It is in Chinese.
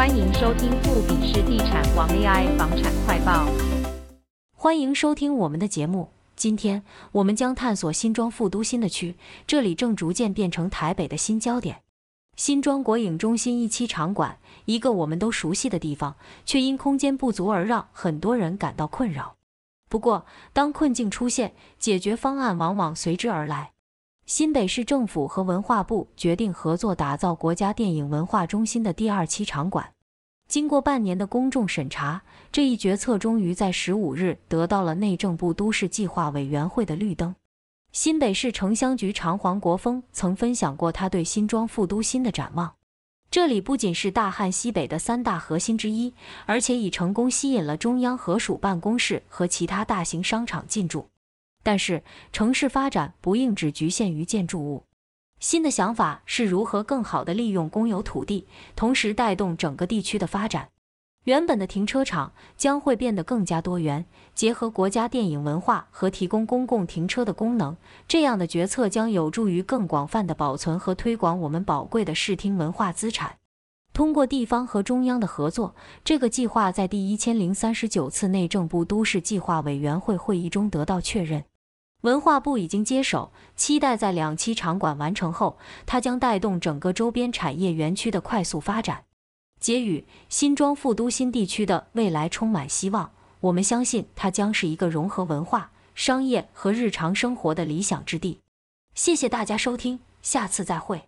欢迎收听富比士地产王 AI 房产快报。欢迎收听我们的节目。今天我们将探索新庄副都心的区，这里正逐渐变成台北的新焦点。新庄国影中心一期场馆，一个我们都熟悉的地方，却因空间不足而让很多人感到困扰。不过，当困境出现，解决方案往往随之而来。新北市政府和文化部决定合作打造国家电影文化中心的第二期场馆。经过半年的公众审查，这一决策终于在十五日得到了内政部都市计划委员会的绿灯。新北市城乡局长黄国峰曾分享过他对新庄副都心的展望。这里不仅是大汉西北的三大核心之一，而且已成功吸引了中央合署办公室和其他大型商场进驻。但是，城市发展不应只局限于建筑物。新的想法是如何更好地利用公有土地，同时带动整个地区的发展。原本的停车场将会变得更加多元，结合国家电影文化和提供公共停车的功能。这样的决策将有助于更广泛地保存和推广我们宝贵的视听文化资产。通过地方和中央的合作，这个计划在第一千零三十九次内政部都市计划委员会会议中得到确认。文化部已经接手，期待在两期场馆完成后，它将带动整个周边产业园区的快速发展。结语：新庄副都新地区的未来充满希望，我们相信它将是一个融合文化、商业和日常生活的理想之地。谢谢大家收听，下次再会。